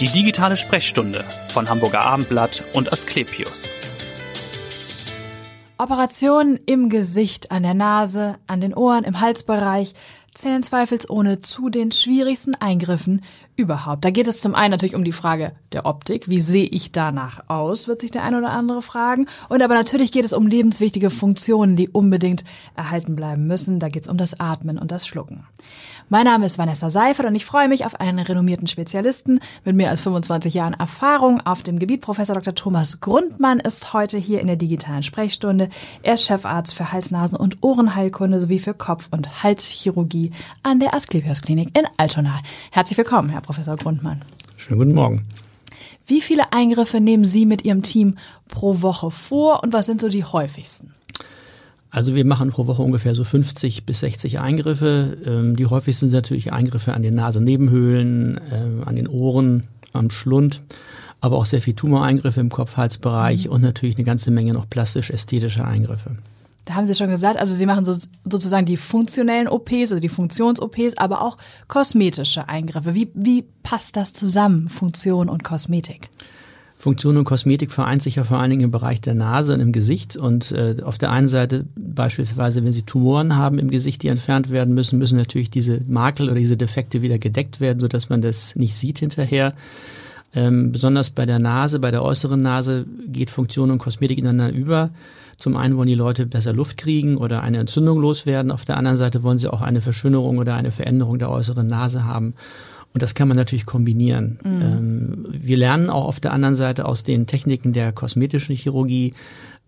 Die digitale Sprechstunde von Hamburger Abendblatt und Asklepios. Operationen im Gesicht, an der Nase, an den Ohren, im Halsbereich zählen zweifelsohne zu den schwierigsten Eingriffen überhaupt. Da geht es zum einen natürlich um die Frage der Optik. Wie sehe ich danach aus, wird sich der eine oder andere fragen. Und aber natürlich geht es um lebenswichtige Funktionen, die unbedingt erhalten bleiben müssen. Da geht es um das Atmen und das Schlucken. Mein Name ist Vanessa Seifert und ich freue mich auf einen renommierten Spezialisten mit mehr als 25 Jahren Erfahrung auf dem Gebiet. Professor Dr. Thomas Grundmann ist heute hier in der digitalen Sprechstunde. Er ist Chefarzt für Hals-, Nasen- und Ohrenheilkunde sowie für Kopf- und Halschirurgie an der Asklepios Klinik in Altona. Herzlich willkommen, Herr Professor Grundmann. Schönen guten Morgen. Wie viele Eingriffe nehmen Sie mit Ihrem Team pro Woche vor und was sind so die häufigsten? Also wir machen pro Woche ungefähr so 50 bis 60 Eingriffe. Ähm, die häufigsten sind natürlich Eingriffe an den Nasennebenhöhlen, ähm, an den Ohren, am Schlund, aber auch sehr viel Tumoreingriffe im Kopf-Hals-Bereich mhm. und natürlich eine ganze Menge noch plastisch-ästhetische Eingriffe. Da haben Sie schon gesagt, also Sie machen so, sozusagen die funktionellen OPs, also die Funktions-OPs, aber auch kosmetische Eingriffe. Wie, wie passt das zusammen, Funktion und Kosmetik? Funktion und Kosmetik vereint sich ja vor allen Dingen im Bereich der Nase und im Gesicht. Und äh, auf der einen Seite beispielsweise, wenn Sie Tumoren haben im Gesicht, die entfernt werden müssen, müssen natürlich diese Makel oder diese Defekte wieder gedeckt werden, sodass man das nicht sieht hinterher. Ähm, besonders bei der Nase, bei der äußeren Nase geht Funktion und Kosmetik ineinander über. Zum einen wollen die Leute besser Luft kriegen oder eine Entzündung loswerden. Auf der anderen Seite wollen sie auch eine Verschönerung oder eine Veränderung der äußeren Nase haben. Und das kann man natürlich kombinieren. Mhm. Ähm, wir lernen auch auf der anderen Seite aus den Techniken der kosmetischen Chirurgie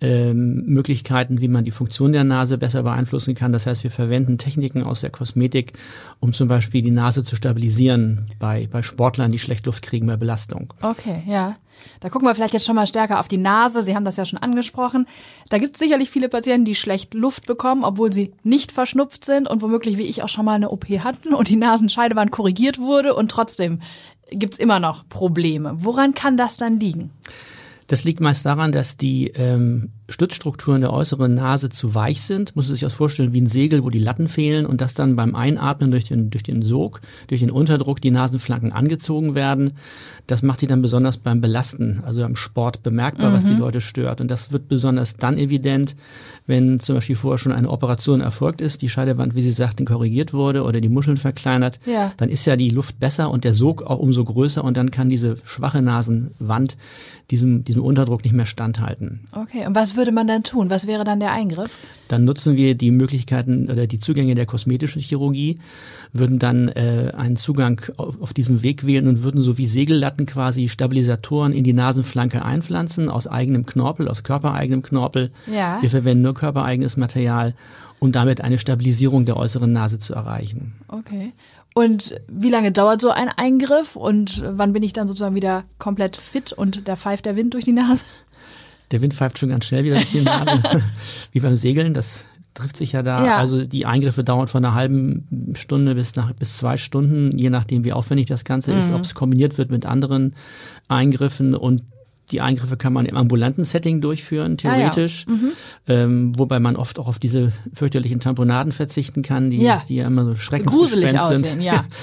ähm, Möglichkeiten, wie man die Funktion der Nase besser beeinflussen kann. Das heißt, wir verwenden Techniken aus der Kosmetik, um zum Beispiel die Nase zu stabilisieren bei, bei Sportlern, die schlecht Luft kriegen bei Belastung. Okay, ja. Da gucken wir vielleicht jetzt schon mal stärker auf die Nase. Sie haben das ja schon angesprochen. Da gibt es sicherlich viele Patienten, die schlecht Luft bekommen, obwohl sie nicht verschnupft sind und womöglich wie ich auch schon mal eine OP hatten und die Nasenscheidewand korrigiert wurde und trotzdem gibt es immer noch Probleme. Woran kann das dann liegen? Das liegt meist daran, dass die ähm, Stützstrukturen der äußeren Nase zu weich sind. Muss man sich das vorstellen wie ein Segel, wo die Latten fehlen und dass dann beim Einatmen durch den, durch den Sog, durch den Unterdruck die Nasenflanken angezogen werden. Das macht sich dann besonders beim Belasten, also am Sport bemerkbar, mhm. was die mhm. Leute stört. Und das wird besonders dann evident, wenn zum Beispiel vorher schon eine Operation erfolgt ist, die Scheidewand, wie Sie sagten, korrigiert wurde oder die Muscheln verkleinert. Ja. Dann ist ja die Luft besser und der Sog auch umso größer und dann kann diese schwache Nasenwand diesem, diesem Unterdruck nicht mehr standhalten. Okay, und was würde man dann tun? Was wäre dann der Eingriff? Dann nutzen wir die Möglichkeiten oder die Zugänge der kosmetischen Chirurgie, würden dann äh, einen Zugang auf, auf diesem Weg wählen und würden so wie Segellatten quasi Stabilisatoren in die Nasenflanke einpflanzen aus eigenem Knorpel, aus körpereigenem Knorpel. Ja. Wir verwenden nur körpereigenes Material um damit eine Stabilisierung der äußeren Nase zu erreichen. Okay. Und wie lange dauert so ein Eingriff und wann bin ich dann sozusagen wieder komplett fit und da pfeift der Wind durch die Nase? Der Wind pfeift schon ganz schnell wieder durch die Nase, wie beim Segeln. Das trifft sich ja da. Ja. Also die Eingriffe dauern von einer halben Stunde bis nach bis zwei Stunden, je nachdem wie aufwendig das Ganze mhm. ist, ob es kombiniert wird mit anderen Eingriffen und die Eingriffe kann man im ambulanten Setting durchführen, theoretisch, ah, ja. mhm. ähm, wobei man oft auch auf diese fürchterlichen Tamponaden verzichten kann, die ja, die ja immer so schreckensgespenst sind. Aussehen, ja.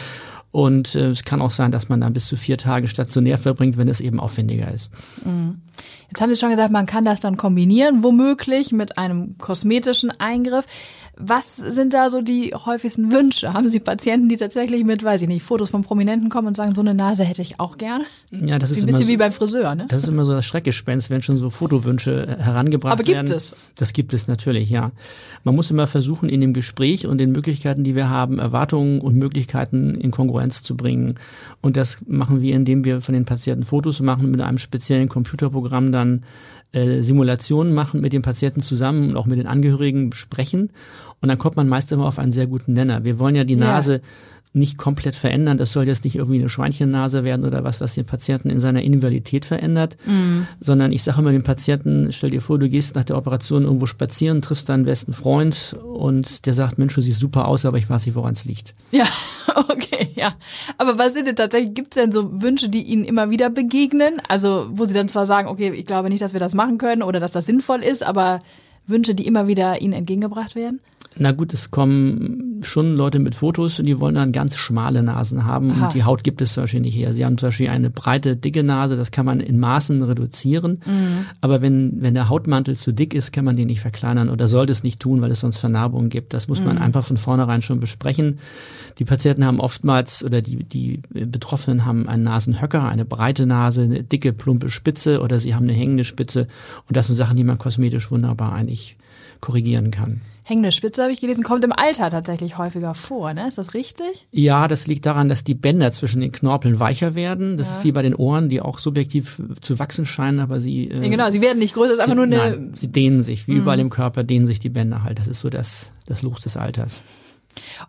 Und äh, es kann auch sein, dass man dann bis zu vier Tage stationär verbringt, wenn es eben aufwendiger ist. Mhm. Jetzt haben Sie schon gesagt, man kann das dann kombinieren, womöglich mit einem kosmetischen Eingriff. Was sind da so die häufigsten Wünsche? Haben Sie Patienten, die tatsächlich mit, weiß ich nicht, Fotos von Prominenten kommen und sagen, so eine Nase hätte ich auch gerne? Ja, das ist ein bisschen so, wie beim Friseur, ne? Das ist immer so das Schreckgespenst, wenn schon so Fotowünsche herangebracht werden. Aber gibt werden. es? Das gibt es natürlich, ja. Man muss immer versuchen, in dem Gespräch und den Möglichkeiten, die wir haben, Erwartungen und Möglichkeiten in Kongruenz zu bringen. Und das machen wir, indem wir von den Patienten Fotos machen, mit einem speziellen Computerprogramm dann äh, Simulationen machen mit den Patienten zusammen und auch mit den Angehörigen besprechen. Und dann kommt man meist immer auf einen sehr guten Nenner. Wir wollen ja die Nase ja nicht komplett verändern. Das soll jetzt nicht irgendwie eine Schweinchennase werden oder was, was den Patienten in seiner Individualität verändert, mm. sondern ich sage immer dem Patienten, stell dir vor, du gehst nach der Operation irgendwo spazieren, triffst deinen besten Freund und der sagt, Mensch, du siehst super aus, aber ich weiß nicht, woran es liegt. Ja, okay, ja. Aber was sind denn tatsächlich, gibt es denn so Wünsche, die Ihnen immer wieder begegnen? Also, wo Sie dann zwar sagen, okay, ich glaube nicht, dass wir das machen können oder dass das sinnvoll ist, aber Wünsche, die immer wieder Ihnen entgegengebracht werden? Na gut, es kommen schon Leute mit Fotos und die wollen dann ganz schmale Nasen haben Aha. und die Haut gibt es zum Beispiel nicht her. Sie haben zum Beispiel eine breite, dicke Nase, das kann man in Maßen reduzieren. Mhm. Aber wenn, wenn der Hautmantel zu dick ist, kann man den nicht verkleinern oder sollte es nicht tun, weil es sonst Vernarbungen gibt. Das muss Mhm. man einfach von vornherein schon besprechen. Die Patienten haben oftmals oder die, die Betroffenen haben einen Nasenhöcker, eine breite Nase, eine dicke, plumpe Spitze oder sie haben eine hängende Spitze. Und das sind Sachen, die man kosmetisch wunderbar eigentlich korrigieren kann. Hängende Spitze habe ich gelesen, kommt im Alter tatsächlich häufiger vor, ne? Ist das richtig? Ja, das liegt daran, dass die Bänder zwischen den Knorpeln weicher werden. Das Ja. ist wie bei den Ohren, die auch subjektiv zu wachsen scheinen, aber sie äh, Ja, genau, sie werden nicht größer, ist sie, einfach nur eine. nein, sie dehnen sich, wie überall im Körper dehnen sich die Bänder halt. Das ist so das, das Luch des Alters.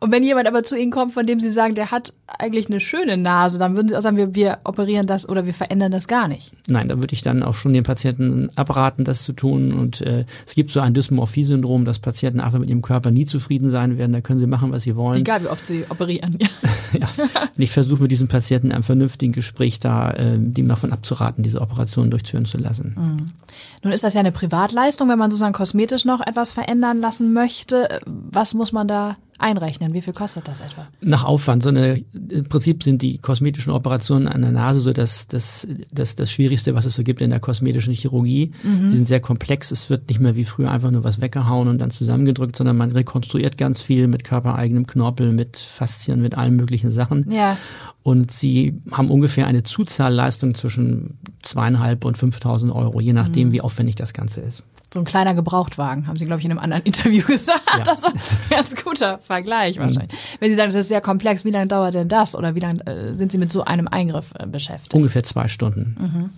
Und wenn jemand aber zu Ihnen kommt, von dem Sie sagen, der hat eigentlich eine schöne Nase, dann würden Sie auch sagen, wir, wir operieren das oder wir verändern das gar nicht. Nein, da würde ich dann auch schon den Patienten abraten, das zu tun. Und äh, es gibt so ein Dysmorphie-Syndrom, dass Patienten einfach mit ihrem Körper nie zufrieden sein werden. Da können sie machen, was sie wollen. Egal, wie oft Sie operieren. Ja. Ja. Und ich versuche mit diesen Patienten einem vernünftigen Gespräch da, äh, dem davon abzuraten, diese Operation durchführen zu lassen. Nun ist das ja eine Privatleistung, wenn man sozusagen kosmetisch noch etwas verändern lassen möchte. Was muss man da einrechnen? Wie viel kostet das etwa? Nach Aufwand. So eine, Im Prinzip sind die kosmetischen Operationen an der Nase so das, das, das, das Schwierigste, was es so gibt in der kosmetischen Chirurgie. Die sind sehr komplex. Es wird nicht mehr wie früher einfach nur was weggehauen und dann zusammengedrückt, sondern man rekonstruiert ganz viel mit körpereigenem Knorpel, mit Faszien, mit allen möglichen Sachen. Ja. Und sie haben ungefähr eine Zuzahlleistung zwischen zweieinhalb und 5.000 Euro, je nachdem, wie aufwendig das Ganze ist. So ein kleiner Gebrauchtwagen, haben Sie, glaube ich, in einem anderen Interview gesagt. Ja. Das war ein ganz guter Vergleich wahrscheinlich. Wenn Sie sagen, das ist sehr komplex, wie lange dauert denn das? Oder wie lange äh, sind Sie mit so einem Eingriff äh, beschäftigt? Ungefähr zwei Stunden.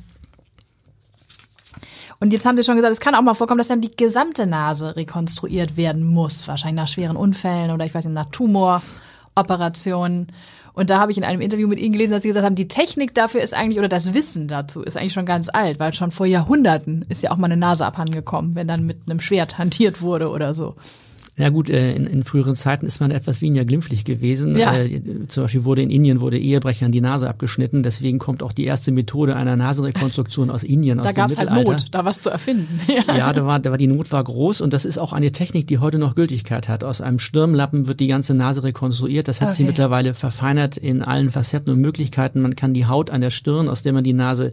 Und jetzt haben Sie schon gesagt, es kann auch mal vorkommen, dass dann die gesamte Nase rekonstruiert werden muss. Wahrscheinlich nach schweren Unfällen oder ich weiß nicht, nach Tumoroperationen. Und da habe ich in einem Interview mit Ihnen gelesen, dass Sie gesagt haben, die Technik dafür ist eigentlich, oder das Wissen dazu ist eigentlich schon ganz alt, weil schon vor Jahrhunderten ist ja auch mal eine Nase abhandengekommen, wenn dann mit einem Schwert hantiert wurde oder so. Ja gut, äh, in, in früheren Zeiten ist man etwas weniger glimpflich gewesen. Ja. Äh, Zum Beispiel wurde in Indien wurde Ehebrechern die Nase abgeschnitten. Deswegen kommt auch die erste Methode einer Nasenrekonstruktion aus Indien, aus Da dem gab es halt Mittelalter. Not, da was zu erfinden. Ja. Ja, da war, da war die Not war groß und das ist auch eine Technik, die heute noch Gültigkeit hat. Aus einem Stirnlappen wird die ganze Nase rekonstruiert. Das hat sich Okay. mittlerweile verfeinert in allen Facetten und Möglichkeiten. Man kann die Haut an der Stirn, aus der man die Nase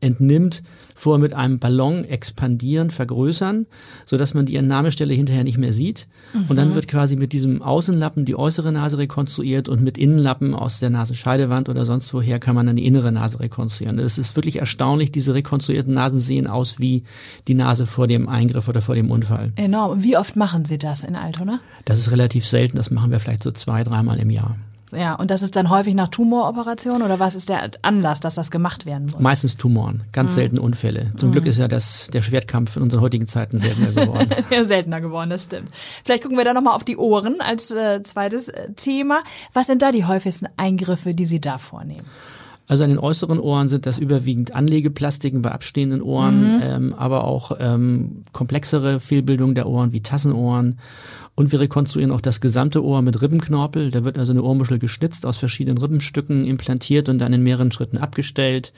entnimmt, vorher mit einem Ballon expandieren, vergrößern, so dass man die Entnahmestelle hinterher nicht mehr sieht. Und dann wird quasi mit diesem Außenlappen die äußere Nase rekonstruiert und mit Innenlappen aus der Nasenscheidewand oder sonst woher kann man dann die innere Nase rekonstruieren. Es ist wirklich erstaunlich, diese rekonstruierten Nasen sehen aus wie die Nase vor dem Eingriff oder vor dem Unfall. Enorm. Und wie oft machen Sie das in Altona? Das ist relativ selten, das machen wir vielleicht so zwei, dreimal im Jahr. Ja, und das ist dann häufig nach Tumoroperationen oder was ist der Anlass, dass das gemacht werden muss? Meistens Tumoren, ganz selten Unfälle. Zum Glück ist ja das, der Schwertkampf in unseren heutigen Zeiten seltener geworden. Ja, seltener geworden, das stimmt. Vielleicht gucken wir da nochmal auf die Ohren als äh, zweites äh, Thema. Was sind da die häufigsten Eingriffe, die Sie da vornehmen? Also an den äußeren Ohren sind das überwiegend Anlegeplastiken bei abstehenden Ohren, ähm, aber auch ähm, komplexere Fehlbildungen der Ohren wie Tassenohren. Und wir rekonstruieren auch das gesamte Ohr mit Rippenknorpel. Da wird also eine Ohrmuschel geschnitzt, aus verschiedenen Rippenstücken implantiert und dann in mehreren Schritten abgestellt.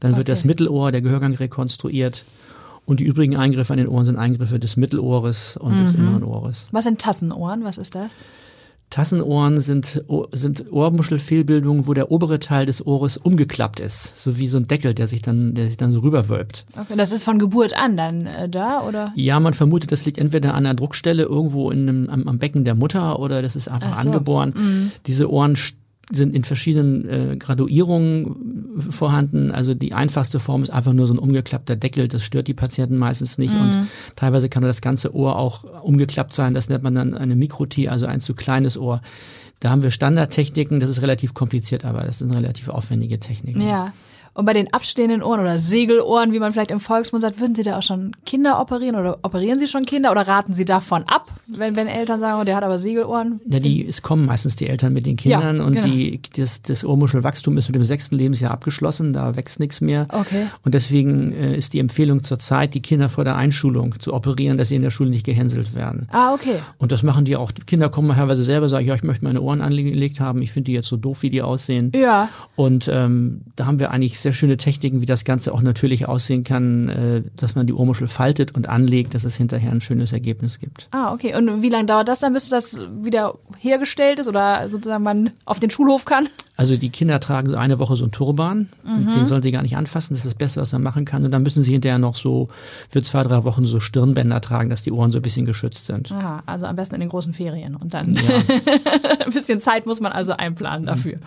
Dann wird Okay. das Mittelohr, der Gehörgang rekonstruiert. Und die übrigen Eingriffe an den Ohren sind Eingriffe des Mittelohres und des inneren Ohres. Was sind Tassenohren? Was ist das? Tassenohren sind, sind Ohrmuschelfehlbildungen, wo der obere Teil des Ohres umgeklappt ist, so wie so ein Deckel, der sich dann, der sich dann so rüberwölbt. Okay, das ist von Geburt an dann äh, da, oder? Ja, man vermutet, das liegt entweder an einer Druckstelle irgendwo in einem, am, am Becken der Mutter oder das ist einfach Ach so. angeboren. Diese Ohren sind in verschiedenen äh, Graduierungen vorhanden. Also die einfachste Form ist einfach nur so ein umgeklappter Deckel. Das stört die Patienten meistens nicht. Und teilweise kann das ganze Ohr auch umgeklappt sein. Das nennt man dann eine Mikrotie, also ein zu kleines Ohr. Da haben wir Standardtechniken. Das ist relativ kompliziert, aber das sind relativ aufwendige Techniken. Ja. Und bei den abstehenden Ohren oder Segelohren, wie man vielleicht im Volksmund sagt, würden Sie da auch schon Kinder operieren oder operieren Sie schon Kinder oder raten Sie davon ab, wenn, wenn Eltern sagen, oh, der hat aber Segelohren? Ja, die, es kommen meistens die Eltern mit den Kindern Ja, und genau. die, das, das Ohrmuschelwachstum ist mit dem sechsten Lebensjahr abgeschlossen, da wächst nichts mehr. Okay. Und deswegen äh, ist die Empfehlung zurzeit, die Kinder vor der Einschulung zu operieren, dass sie in der Schule nicht gehänselt werden. Ah, okay. Und das machen die auch. Die Kinder kommen teilweise selber, sagen, ja, ich möchte meine Ohren angelegt haben, ich finde die jetzt so doof, wie die aussehen. Ja. Und ähm, da haben wir eigentlich sehr schöne Techniken, wie das Ganze auch natürlich aussehen kann, äh, dass man die Ohrmuschel faltet und anlegt, dass es hinterher ein schönes Ergebnis gibt. Ah, okay. Und wie lange dauert das dann, bis das wieder hergestellt ist oder sozusagen man auf den Schulhof kann? Also die Kinder tragen so eine Woche so einen Turban, mhm. den sollen sie gar nicht anfassen, das ist das Beste, was man machen kann. Und dann müssen sie hinterher noch so für zwei, drei Wochen so Stirnbänder tragen, dass die Ohren so ein bisschen geschützt sind. Aha, also am besten in den großen Ferien. Und dann ja. ein bisschen Zeit muss man also einplanen dafür. Mhm.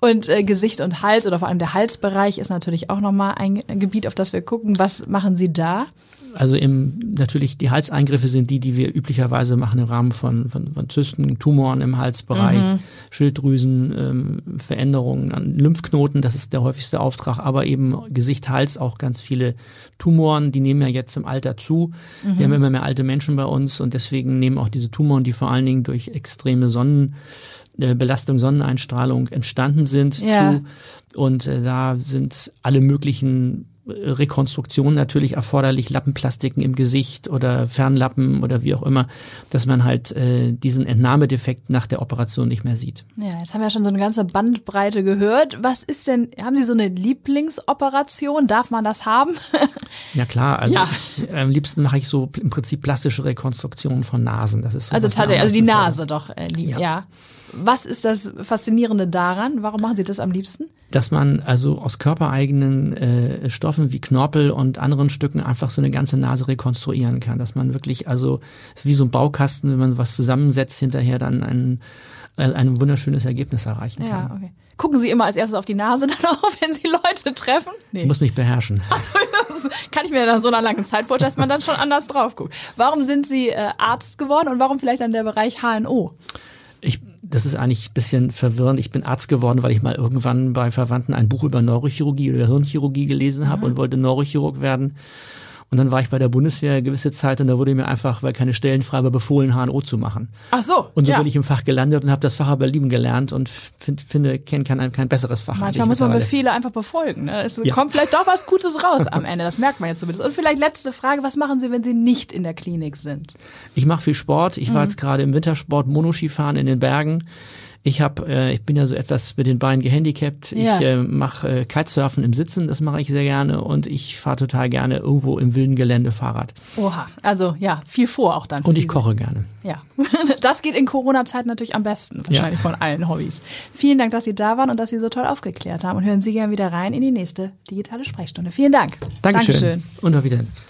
Und äh, Gesicht und Hals oder vor allem der Halsbereich ist natürlich auch nochmal ein Gebiet, auf das wir gucken. Was machen Sie da? Also im, natürlich die Halseingriffe sind die, die wir üblicherweise machen im Rahmen von, von, von Zysten, Tumoren im Halsbereich, mhm. Schilddrüsen, ähm, Veränderungen an Lymphknoten, das ist der häufigste Auftrag, aber eben Gesicht, Hals auch ganz viele Tumoren, die nehmen ja jetzt im Alter zu. Mhm. Wir haben immer mehr alte Menschen bei uns und deswegen nehmen auch diese Tumoren, die vor allen Dingen durch extreme Sonnen Belastung, Sonneneinstrahlung entstanden sind ja. zu. Und äh, da sind alle möglichen Rekonstruktionen natürlich erforderlich, Lappenplastiken im Gesicht oder Fernlappen oder wie auch immer, dass man halt äh, diesen Entnahmedefekt nach der Operation nicht mehr sieht. Ja, jetzt haben wir ja schon so eine ganze Bandbreite gehört. Was ist denn, haben Sie so eine Lieblingsoperation? Darf man das haben? ja klar, also ja. Ich, äh, am liebsten mache ich so im Prinzip plastische Rekonstruktionen von Nasen. Das ist so also tatsächlich, also die Nase doch, äh, ja. ja. Was ist das Faszinierende daran? Warum machen Sie das am liebsten? Dass man also aus körpereigenen äh, Stoffen wie Knorpel und anderen Stücken einfach so eine ganze Nase rekonstruieren kann. Dass man wirklich, also wie so ein Baukasten, wenn man was zusammensetzt, hinterher dann ein, äh, ein wunderschönes Ergebnis erreichen kann. Ja, okay. Gucken Sie immer als erstes auf die Nase dann auch, wenn Sie Leute treffen? Nee. Ich muss mich beherrschen. Also, kann ich mir nach so einer langen Zeit vorstellen, dass man dann schon anders drauf guckt. Warum sind Sie äh, Arzt geworden und warum vielleicht dann der Bereich HNO? Ich das ist eigentlich ein bisschen verwirrend. Ich bin Arzt geworden, weil ich mal irgendwann bei Verwandten ein Buch über Neurochirurgie oder Hirnchirurgie gelesen habe mhm. und wollte Neurochirurg werden. Und dann war ich bei der Bundeswehr eine gewisse Zeit und da wurde mir einfach, weil keine Stellen frei war, befohlen, HNO zu machen. Ach so. Und so ja. bin ich im Fach gelandet und habe das Fach aber lieben gelernt und find, finde, kenne kein, kein besseres Fach. Manchmal muss man Befehle einfach befolgen. Ne? Es ja. kommt vielleicht doch was Gutes raus am Ende, das merkt man jetzt zumindest. Und vielleicht letzte Frage, was machen Sie, wenn Sie nicht in der Klinik sind? Ich mache viel Sport. Ich mhm. war jetzt gerade im Wintersport Monoskifahren in den Bergen. Ich habe, äh, ich bin ja so etwas mit den Beinen gehandicapt. Ja. Ich äh, mache äh, Kitesurfen im Sitzen, das mache ich sehr gerne und ich fahre total gerne irgendwo im wilden Gelände Fahrrad. Oha, also ja, viel vor auch dann. Und ich koche gerne. Ja, das geht in Corona-Zeit natürlich am besten, wahrscheinlich ja. von allen Hobbys. Vielen Dank, dass Sie da waren und dass Sie so toll aufgeklärt haben und hören Sie gerne wieder rein in die nächste digitale Sprechstunde. Vielen Dank. Dankeschön. Dankeschön. Und auf Wiedersehen.